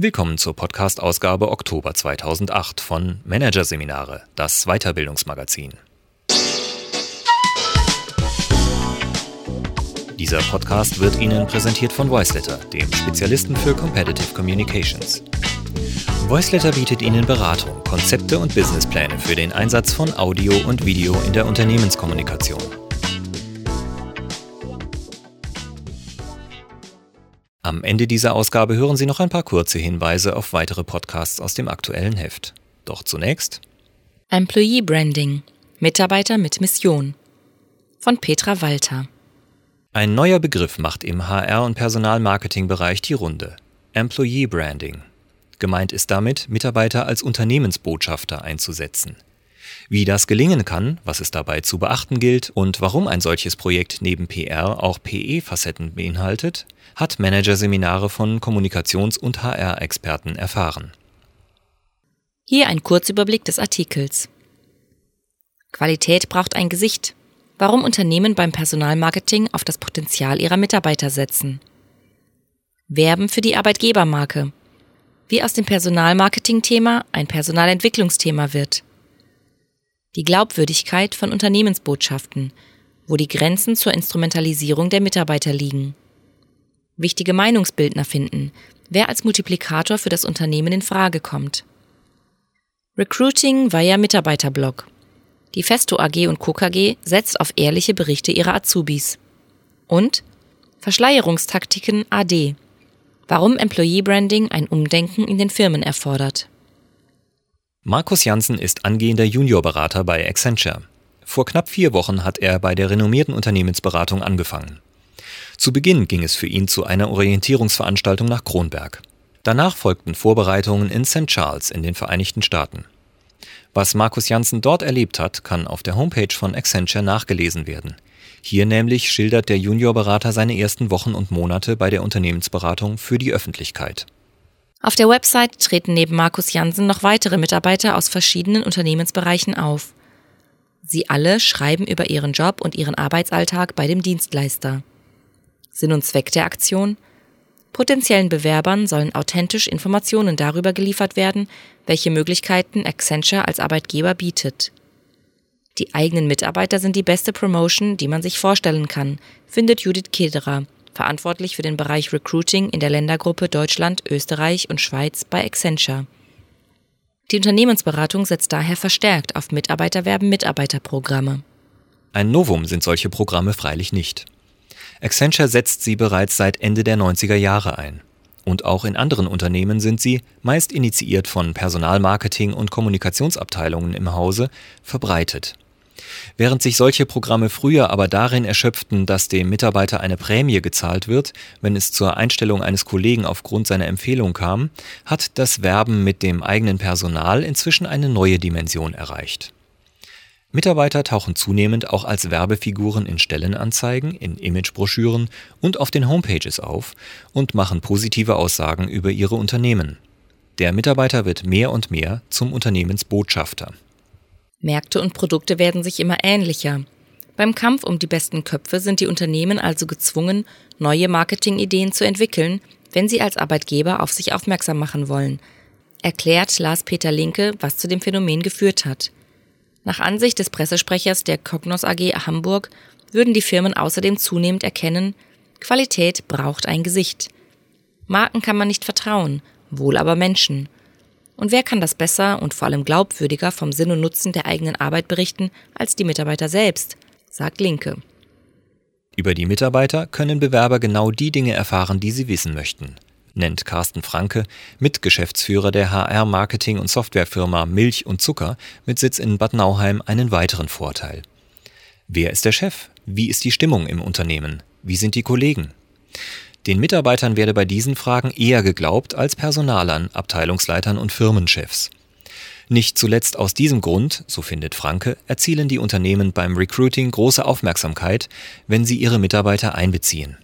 Willkommen zur Podcast-Ausgabe Oktober 2008 von Managerseminare, das Weiterbildungsmagazin. Dieser Podcast wird Ihnen präsentiert von Voiceletter, dem Spezialisten für Competitive Communications. Voiceletter bietet Ihnen Beratung, Konzepte und Businesspläne für den Einsatz von Audio und Video in der Unternehmenskommunikation. Am Ende dieser Ausgabe hören Sie noch ein paar kurze Hinweise auf weitere Podcasts aus dem aktuellen Heft. Doch zunächst Employee Branding Mitarbeiter mit Mission von Petra Walter. Ein neuer Begriff macht im HR- und Personalmarketingbereich die Runde. Employee Branding. Gemeint ist damit, Mitarbeiter als Unternehmensbotschafter einzusetzen. Wie das gelingen kann, was es dabei zu beachten gilt und warum ein solches Projekt neben PR auch PE-Facetten beinhaltet, hat Managerseminare von Kommunikations- und HR-Experten erfahren. Hier ein Kurzüberblick des Artikels. Qualität braucht ein Gesicht. Warum Unternehmen beim Personalmarketing auf das Potenzial ihrer Mitarbeiter setzen. Werben für die Arbeitgebermarke. Wie aus dem Personalmarketing-Thema ein Personalentwicklungsthema wird die Glaubwürdigkeit von Unternehmensbotschaften, wo die Grenzen zur Instrumentalisierung der Mitarbeiter liegen. Wichtige Meinungsbildner finden, wer als Multiplikator für das Unternehmen in Frage kommt. Recruiting via Mitarbeiterblog. Die Festo AG und Co. KG setzt auf ehrliche Berichte ihrer Azubis. Und Verschleierungstaktiken AD. Warum Employee Branding ein Umdenken in den Firmen erfordert. Markus Janssen ist angehender Juniorberater bei Accenture. Vor knapp vier Wochen hat er bei der renommierten Unternehmensberatung angefangen. Zu Beginn ging es für ihn zu einer Orientierungsveranstaltung nach Kronberg. Danach folgten Vorbereitungen in St. Charles in den Vereinigten Staaten. Was Markus Janssen dort erlebt hat, kann auf der Homepage von Accenture nachgelesen werden. Hier nämlich schildert der Juniorberater seine ersten Wochen und Monate bei der Unternehmensberatung für die Öffentlichkeit. Auf der Website treten neben Markus Jansen noch weitere Mitarbeiter aus verschiedenen Unternehmensbereichen auf. Sie alle schreiben über ihren Job und ihren Arbeitsalltag bei dem Dienstleister. Sinn und Zweck der Aktion? Potenziellen Bewerbern sollen authentisch Informationen darüber geliefert werden, welche Möglichkeiten Accenture als Arbeitgeber bietet. Die eigenen Mitarbeiter sind die beste Promotion, die man sich vorstellen kann, findet Judith Kederer, verantwortlich für den Bereich Recruiting in der Ländergruppe Deutschland, Österreich und Schweiz bei Accenture. Die Unternehmensberatung setzt daher verstärkt auf Mitarbeiterwerben Mitarbeiterprogramme. Ein Novum sind solche Programme freilich nicht. Accenture setzt sie bereits seit Ende der 90er Jahre ein. Und auch in anderen Unternehmen sind sie, meist initiiert von Personalmarketing und Kommunikationsabteilungen im Hause, verbreitet. Während sich solche Programme früher aber darin erschöpften, dass dem Mitarbeiter eine Prämie gezahlt wird, wenn es zur Einstellung eines Kollegen aufgrund seiner Empfehlung kam, hat das Werben mit dem eigenen Personal inzwischen eine neue Dimension erreicht. Mitarbeiter tauchen zunehmend auch als Werbefiguren in Stellenanzeigen, in Imagebroschüren und auf den Homepages auf und machen positive Aussagen über ihre Unternehmen. Der Mitarbeiter wird mehr und mehr zum Unternehmensbotschafter. Märkte und Produkte werden sich immer ähnlicher. Beim Kampf um die besten Köpfe sind die Unternehmen also gezwungen, neue Marketingideen zu entwickeln, wenn sie als Arbeitgeber auf sich aufmerksam machen wollen, erklärt Lars-Peter Linke, was zu dem Phänomen geführt hat. Nach Ansicht des Pressesprechers der Cognos AG Hamburg würden die Firmen außerdem zunehmend erkennen, Qualität braucht ein Gesicht. Marken kann man nicht vertrauen, wohl aber Menschen. Und wer kann das besser und vor allem glaubwürdiger vom Sinn und Nutzen der eigenen Arbeit berichten als die Mitarbeiter selbst, sagt Linke. Über die Mitarbeiter können Bewerber genau die Dinge erfahren, die sie wissen möchten, nennt Carsten Franke, Mitgeschäftsführer der HR-Marketing- und Softwarefirma Milch und Zucker mit Sitz in Bad Nauheim, einen weiteren Vorteil. Wer ist der Chef? Wie ist die Stimmung im Unternehmen? Wie sind die Kollegen? Den Mitarbeitern werde bei diesen Fragen eher geglaubt als Personalern, Abteilungsleitern und Firmenchefs. Nicht zuletzt aus diesem Grund, so findet Franke, erzielen die Unternehmen beim Recruiting große Aufmerksamkeit, wenn sie ihre Mitarbeiter einbeziehen.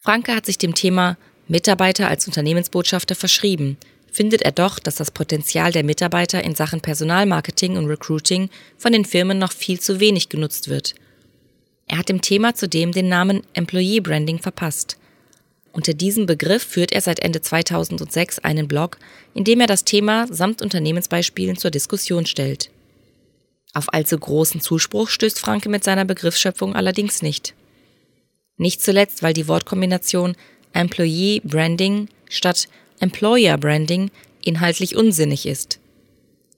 Franke hat sich dem Thema Mitarbeiter als Unternehmensbotschafter verschrieben, findet er doch, dass das Potenzial der Mitarbeiter in Sachen Personalmarketing und Recruiting von den Firmen noch viel zu wenig genutzt wird er hat dem Thema zudem den Namen Employee Branding verpasst. Unter diesem Begriff führt er seit Ende 2006 einen Blog, in dem er das Thema samt Unternehmensbeispielen zur Diskussion stellt. Auf allzu großen Zuspruch stößt Franke mit seiner Begriffsschöpfung allerdings nicht. Nicht zuletzt, weil die Wortkombination Employee Branding statt Employer Branding inhaltlich unsinnig ist.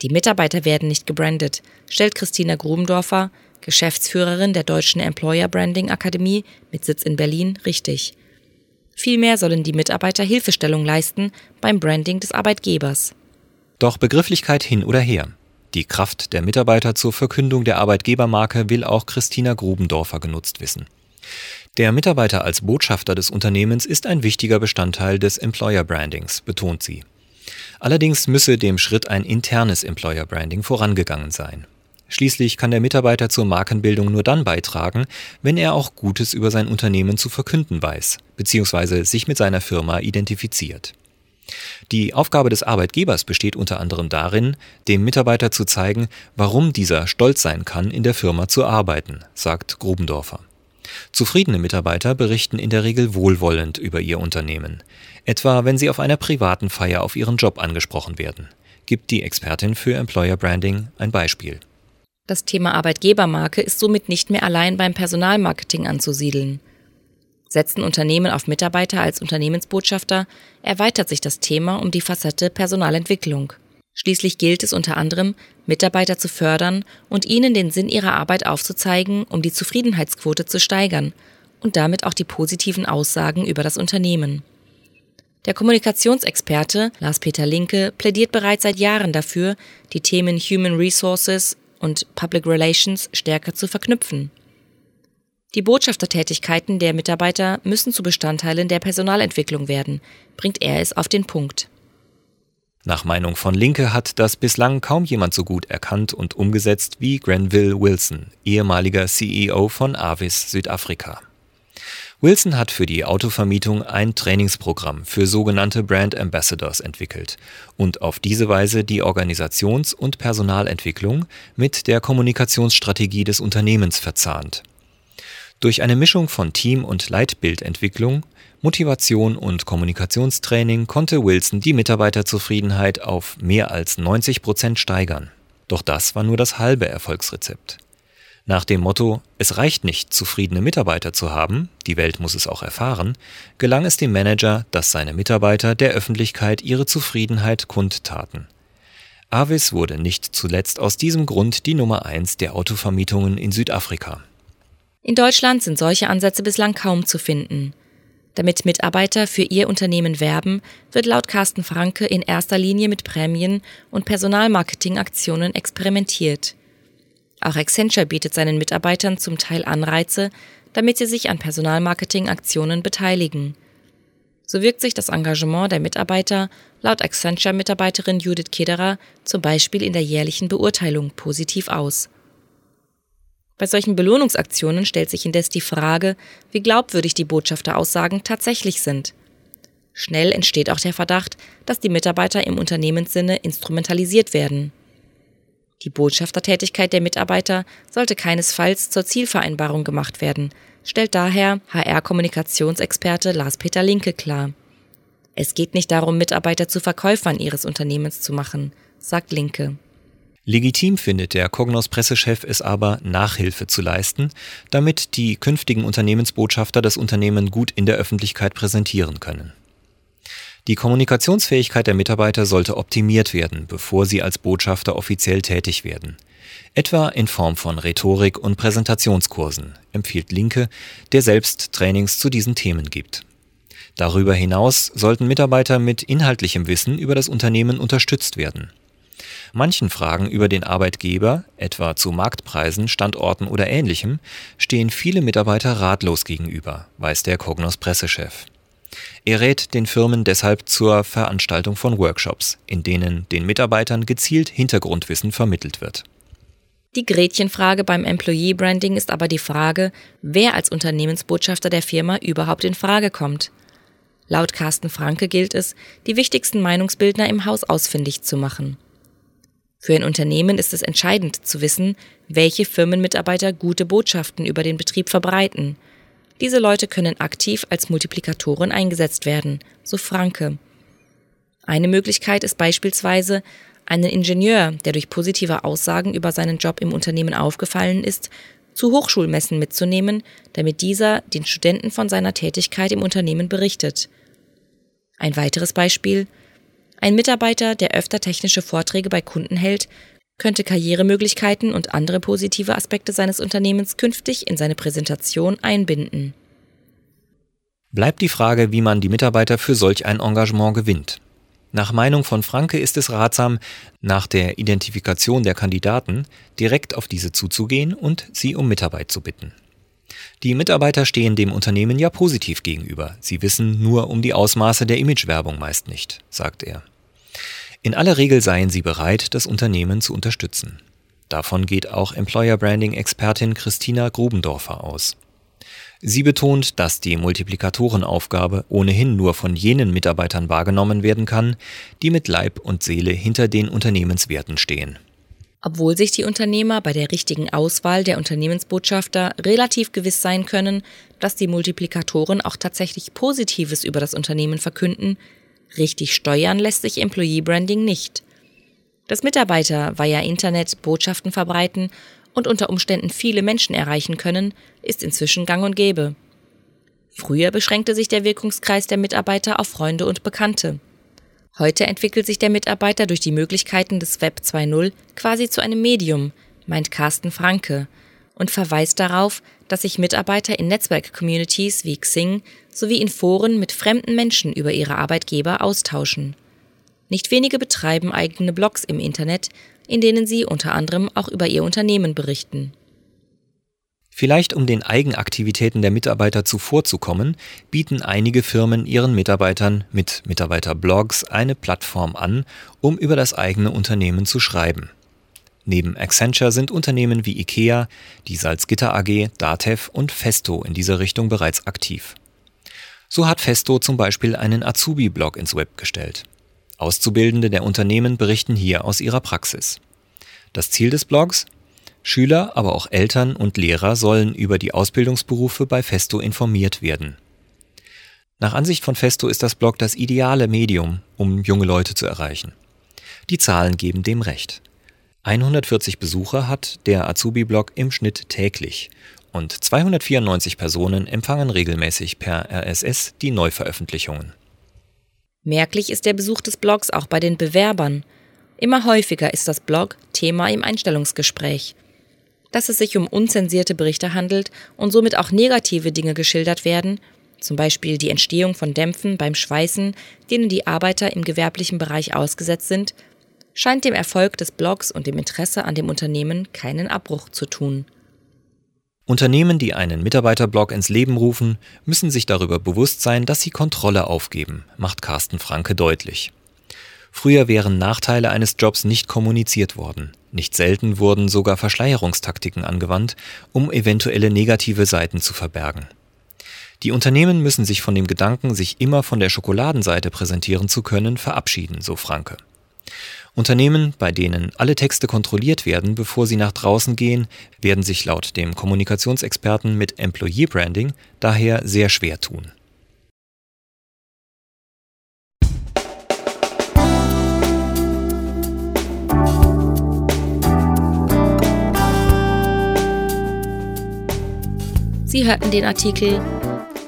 Die Mitarbeiter werden nicht gebrandet, stellt Christina Grubendorfer, Geschäftsführerin der Deutschen Employer Branding Akademie mit Sitz in Berlin, richtig. Vielmehr sollen die Mitarbeiter Hilfestellung leisten beim Branding des Arbeitgebers. Doch Begrifflichkeit hin oder her. Die Kraft der Mitarbeiter zur Verkündung der Arbeitgebermarke will auch Christina Grubendorfer genutzt wissen. Der Mitarbeiter als Botschafter des Unternehmens ist ein wichtiger Bestandteil des Employer Brandings, betont sie. Allerdings müsse dem Schritt ein internes Employer Branding vorangegangen sein. Schließlich kann der Mitarbeiter zur Markenbildung nur dann beitragen, wenn er auch Gutes über sein Unternehmen zu verkünden weiß, bzw. sich mit seiner Firma identifiziert. Die Aufgabe des Arbeitgebers besteht unter anderem darin, dem Mitarbeiter zu zeigen, warum dieser stolz sein kann, in der Firma zu arbeiten, sagt Grubendorfer. Zufriedene Mitarbeiter berichten in der Regel wohlwollend über ihr Unternehmen, etwa wenn sie auf einer privaten Feier auf ihren Job angesprochen werden. Gibt die Expertin für Employer Branding ein Beispiel. Das Thema Arbeitgebermarke ist somit nicht mehr allein beim Personalmarketing anzusiedeln. Setzen Unternehmen auf Mitarbeiter als Unternehmensbotschafter, erweitert sich das Thema um die Facette Personalentwicklung. Schließlich gilt es unter anderem, Mitarbeiter zu fördern und ihnen den Sinn ihrer Arbeit aufzuzeigen, um die Zufriedenheitsquote zu steigern und damit auch die positiven Aussagen über das Unternehmen. Der Kommunikationsexperte Lars-Peter Linke plädiert bereits seit Jahren dafür, die Themen Human Resources, und Public Relations stärker zu verknüpfen. Die Botschaftertätigkeiten der Mitarbeiter müssen zu Bestandteilen der Personalentwicklung werden, bringt er es auf den Punkt. Nach Meinung von Linke hat das bislang kaum jemand so gut erkannt und umgesetzt wie Grenville Wilson, ehemaliger CEO von Avis Südafrika. Wilson hat für die Autovermietung ein Trainingsprogramm für sogenannte Brand Ambassadors entwickelt und auf diese Weise die Organisations- und Personalentwicklung mit der Kommunikationsstrategie des Unternehmens verzahnt. Durch eine Mischung von Team- und Leitbildentwicklung, Motivation und Kommunikationstraining konnte Wilson die Mitarbeiterzufriedenheit auf mehr als 90 Prozent steigern. Doch das war nur das halbe Erfolgsrezept. Nach dem Motto Es reicht nicht, zufriedene Mitarbeiter zu haben, die Welt muss es auch erfahren, gelang es dem Manager, dass seine Mitarbeiter der Öffentlichkeit ihre Zufriedenheit kundtaten. Avis wurde nicht zuletzt aus diesem Grund die Nummer eins der Autovermietungen in Südafrika. In Deutschland sind solche Ansätze bislang kaum zu finden. Damit Mitarbeiter für ihr Unternehmen werben, wird laut Carsten Franke in erster Linie mit Prämien und Personalmarketingaktionen experimentiert. Auch Accenture bietet seinen Mitarbeitern zum Teil Anreize, damit sie sich an Personalmarketing-Aktionen beteiligen. So wirkt sich das Engagement der Mitarbeiter laut Accenture-Mitarbeiterin Judith Kederer zum Beispiel in der jährlichen Beurteilung positiv aus. Bei solchen Belohnungsaktionen stellt sich indes die Frage, wie glaubwürdig die Botschafteraussagen tatsächlich sind. Schnell entsteht auch der Verdacht, dass die Mitarbeiter im Unternehmenssinne instrumentalisiert werden. Die Botschaftertätigkeit der Mitarbeiter sollte keinesfalls zur Zielvereinbarung gemacht werden, stellt daher HR-Kommunikationsexperte Lars-Peter Linke klar. Es geht nicht darum, Mitarbeiter zu Verkäufern ihres Unternehmens zu machen, sagt Linke. Legitim findet der Cognos-Pressechef es aber, Nachhilfe zu leisten, damit die künftigen Unternehmensbotschafter das Unternehmen gut in der Öffentlichkeit präsentieren können. Die Kommunikationsfähigkeit der Mitarbeiter sollte optimiert werden, bevor sie als Botschafter offiziell tätig werden. Etwa in Form von Rhetorik und Präsentationskursen, empfiehlt Linke, der selbst Trainings zu diesen Themen gibt. Darüber hinaus sollten Mitarbeiter mit inhaltlichem Wissen über das Unternehmen unterstützt werden. Manchen Fragen über den Arbeitgeber, etwa zu Marktpreisen, Standorten oder ähnlichem, stehen viele Mitarbeiter ratlos gegenüber, weiß der Cognos Pressechef. Er rät den Firmen deshalb zur Veranstaltung von Workshops, in denen den Mitarbeitern gezielt Hintergrundwissen vermittelt wird. Die Gretchenfrage beim Employee Branding ist aber die Frage, wer als Unternehmensbotschafter der Firma überhaupt in Frage kommt. Laut Carsten Franke gilt es, die wichtigsten Meinungsbildner im Haus ausfindig zu machen. Für ein Unternehmen ist es entscheidend zu wissen, welche Firmenmitarbeiter gute Botschaften über den Betrieb verbreiten – Diese Leute können aktiv als Multiplikatoren eingesetzt werden, so Franke. Eine Möglichkeit ist beispielsweise, einen Ingenieur, der durch positive Aussagen über seinen Job im Unternehmen aufgefallen ist, zu Hochschulmessen mitzunehmen, damit dieser den Studenten von seiner Tätigkeit im Unternehmen berichtet. Ein weiteres Beispiel ein Mitarbeiter, der öfter technische Vorträge bei Kunden hält, könnte Karrieremöglichkeiten und andere positive Aspekte seines Unternehmens künftig in seine Präsentation einbinden. Bleibt die Frage, wie man die Mitarbeiter für solch ein Engagement gewinnt. Nach Meinung von Franke ist es ratsam, nach der Identifikation der Kandidaten direkt auf diese zuzugehen und sie um Mitarbeit zu bitten. Die Mitarbeiter stehen dem Unternehmen ja positiv gegenüber. Sie wissen nur um die Ausmaße der Imagewerbung meist nicht, sagt er. In aller Regel seien sie bereit, das Unternehmen zu unterstützen. Davon geht auch Employer Branding Expertin Christina Grubendorfer aus. Sie betont, dass die Multiplikatorenaufgabe ohnehin nur von jenen Mitarbeitern wahrgenommen werden kann, die mit Leib und Seele hinter den Unternehmenswerten stehen. Obwohl sich die Unternehmer bei der richtigen Auswahl der Unternehmensbotschafter relativ gewiss sein können, dass die Multiplikatoren auch tatsächlich Positives über das Unternehmen verkünden, richtig steuern lässt sich Employee Branding nicht. Dass Mitarbeiter via Internet Botschaften verbreiten und unter Umständen viele Menschen erreichen können, ist inzwischen gang und gäbe. Früher beschränkte sich der Wirkungskreis der Mitarbeiter auf Freunde und Bekannte. Heute entwickelt sich der Mitarbeiter durch die Möglichkeiten des Web 2.0 quasi zu einem Medium, meint Carsten Franke, und verweist darauf, dass sich Mitarbeiter in Netzwerk-Communities wie Xing sowie in Foren mit fremden Menschen über ihre Arbeitgeber austauschen. Nicht wenige betreiben eigene Blogs im Internet, in denen sie unter anderem auch über ihr Unternehmen berichten. Vielleicht um den Eigenaktivitäten der Mitarbeiter zuvorzukommen, bieten einige Firmen ihren Mitarbeitern mit Mitarbeiterblogs eine Plattform an, um über das eigene Unternehmen zu schreiben. Neben Accenture sind Unternehmen wie IKEA, die Salzgitter AG, Datev und Festo in dieser Richtung bereits aktiv. So hat Festo zum Beispiel einen Azubi-Blog ins Web gestellt. Auszubildende der Unternehmen berichten hier aus ihrer Praxis. Das Ziel des Blogs? Schüler, aber auch Eltern und Lehrer sollen über die Ausbildungsberufe bei Festo informiert werden. Nach Ansicht von Festo ist das Blog das ideale Medium, um junge Leute zu erreichen. Die Zahlen geben dem recht. 140 Besucher hat der Azubi-Blog im Schnitt täglich und 294 Personen empfangen regelmäßig per RSS die Neuveröffentlichungen. Merklich ist der Besuch des Blogs auch bei den Bewerbern. Immer häufiger ist das Blog Thema im Einstellungsgespräch. Dass es sich um unzensierte Berichte handelt und somit auch negative Dinge geschildert werden, zum Beispiel die Entstehung von Dämpfen beim Schweißen, denen die Arbeiter im gewerblichen Bereich ausgesetzt sind, scheint dem Erfolg des Blogs und dem Interesse an dem Unternehmen keinen Abbruch zu tun. Unternehmen, die einen Mitarbeiterblog ins Leben rufen, müssen sich darüber bewusst sein, dass sie Kontrolle aufgeben, macht Carsten Franke deutlich. Früher wären Nachteile eines Jobs nicht kommuniziert worden. Nicht selten wurden sogar Verschleierungstaktiken angewandt, um eventuelle negative Seiten zu verbergen. Die Unternehmen müssen sich von dem Gedanken, sich immer von der Schokoladenseite präsentieren zu können, verabschieden, so Franke. Unternehmen, bei denen alle Texte kontrolliert werden, bevor sie nach draußen gehen, werden sich laut dem Kommunikationsexperten mit Employee Branding daher sehr schwer tun. Sie hörten den Artikel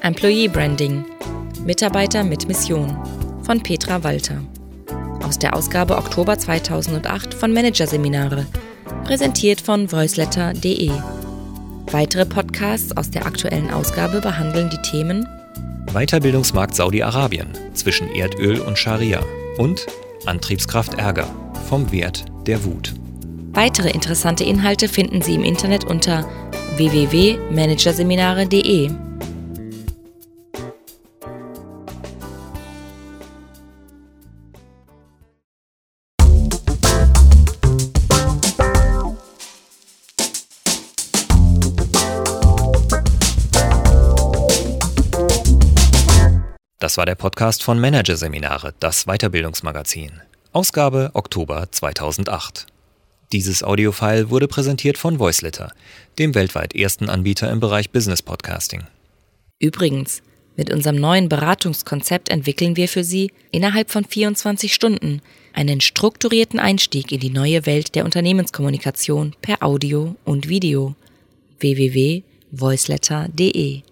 Employee Branding Mitarbeiter mit Mission von Petra Walter aus der Ausgabe Oktober 2008 von Managerseminare, präsentiert von voiceletter.de. Weitere Podcasts aus der aktuellen Ausgabe behandeln die Themen Weiterbildungsmarkt Saudi-Arabien zwischen Erdöl und Scharia und Antriebskraft Ärger vom Wert der Wut. Weitere interessante Inhalte finden Sie im Internet unter www.managerseminare.de. Das war der Podcast von Managerseminare, das Weiterbildungsmagazin. Ausgabe Oktober 2008. Dieses Audiofile wurde präsentiert von Voiceletter, dem weltweit ersten Anbieter im Bereich Business Podcasting. Übrigens, mit unserem neuen Beratungskonzept entwickeln wir für Sie innerhalb von 24 Stunden einen strukturierten Einstieg in die neue Welt der Unternehmenskommunikation per Audio und Video. www.voiceletter.de